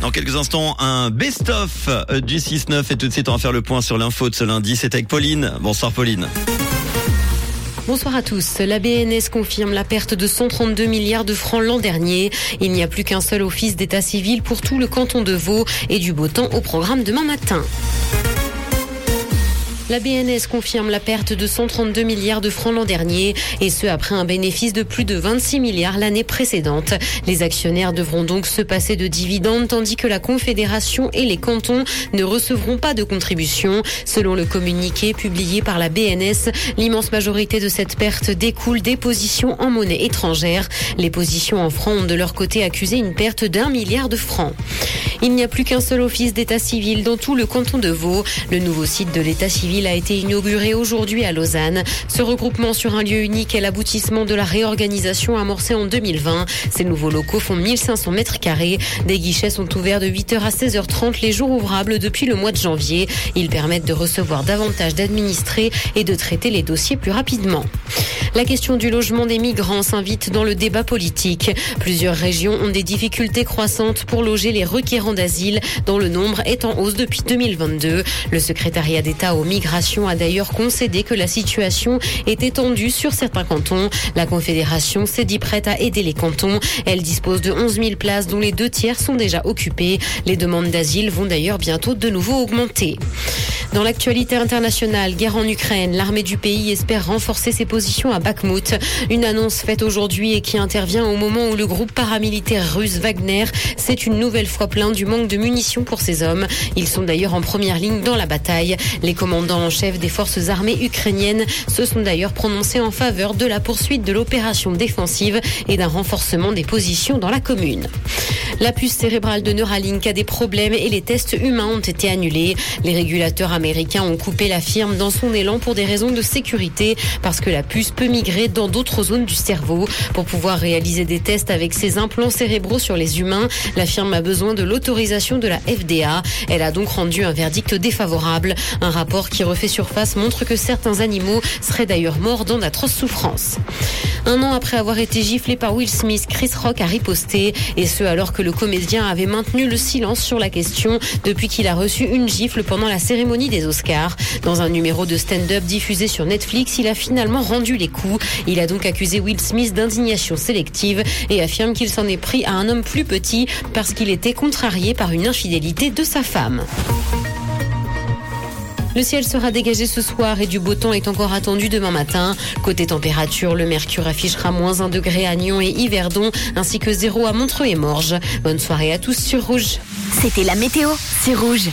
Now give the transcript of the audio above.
Dans quelques instants, un best-of euh, du 6-9 et tout de suite on va faire le point sur l'info de ce lundi. C'est avec Pauline. Bonsoir Pauline. Bonsoir à tous. La BNS confirme la perte de 132 milliards de francs l'an dernier. Il n'y a plus qu'un seul office d'état civil pour tout le canton de Vaud et du beau temps au programme demain matin. La BNS confirme la perte de 132 milliards de francs l'an dernier, et ce après un bénéfice de plus de 26 milliards l'année précédente. Les actionnaires devront donc se passer de dividendes, tandis que la Confédération et les cantons ne recevront pas de contribution. Selon le communiqué publié par la BNS, l'immense majorité de cette perte découle des positions en monnaie étrangère. Les positions en francs ont de leur côté accusé une perte d'un milliard de francs. Il n'y a plus qu'un seul office d'état civil dans tout le canton de Vaud. Le nouveau site de l'état civil a été inauguré aujourd'hui à Lausanne. Ce regroupement sur un lieu unique est l'aboutissement de la réorganisation amorcée en 2020. Ces nouveaux locaux font 1500 mètres carrés. Des guichets sont ouverts de 8h à 16h30 les jours ouvrables depuis le mois de janvier. Ils permettent de recevoir davantage d'administrés et de traiter les dossiers plus rapidement. La question du logement des migrants s'invite dans le débat politique. Plusieurs régions ont des difficultés croissantes pour loger les requérants d'asile, dont le nombre est en hausse depuis 2022. Le secrétariat d'État aux migrations a d'ailleurs concédé que la situation est étendue sur certains cantons. La Confédération s'est dit prête à aider les cantons. Elle dispose de 11 000 places dont les deux tiers sont déjà occupées. Les demandes d'asile vont d'ailleurs bientôt de nouveau augmenter. Dans l'actualité internationale, guerre en Ukraine, l'armée du pays espère renforcer ses positions à Bakhmut. Une annonce faite aujourd'hui et qui intervient au moment où le groupe paramilitaire russe Wagner s'est une nouvelle fois plaint du manque de munitions pour ses hommes. Ils sont d'ailleurs en première ligne dans la bataille. Les commandants en chef des forces armées ukrainiennes se sont d'ailleurs prononcés en faveur de la poursuite de l'opération défensive et d'un renforcement des positions dans la commune. La puce cérébrale de Neuralink a des problèmes et les tests humains ont été annulés. Les régulateurs américains ont coupé la firme dans son élan pour des raisons de sécurité parce que la puce peut migrer dans d'autres zones du cerveau. Pour pouvoir réaliser des tests avec ses implants cérébraux sur les humains, la firme a besoin de l'autorisation de la FDA. Elle a donc rendu un verdict défavorable. Un rapport qui refait surface montre que certains animaux seraient d'ailleurs morts dans d'atroces souffrances. Un an après avoir été giflé par Will Smith, Chris Rock a riposté, et ce alors que le comédien avait maintenu le silence sur la question depuis qu'il a reçu une gifle pendant la cérémonie des Oscars. Dans un numéro de stand-up diffusé sur Netflix, il a finalement rendu les coups. Il a donc accusé Will Smith d'indignation sélective et affirme qu'il s'en est pris à un homme plus petit parce qu'il était contrarié par une infidélité de sa femme. Le ciel sera dégagé ce soir et du beau temps est encore attendu demain matin. Côté température, le mercure affichera moins 1 degré à Nyon et Yverdon, ainsi que 0 à Montreux et Morges. Bonne soirée à tous sur Rouge. C'était la météo, c'est Rouge.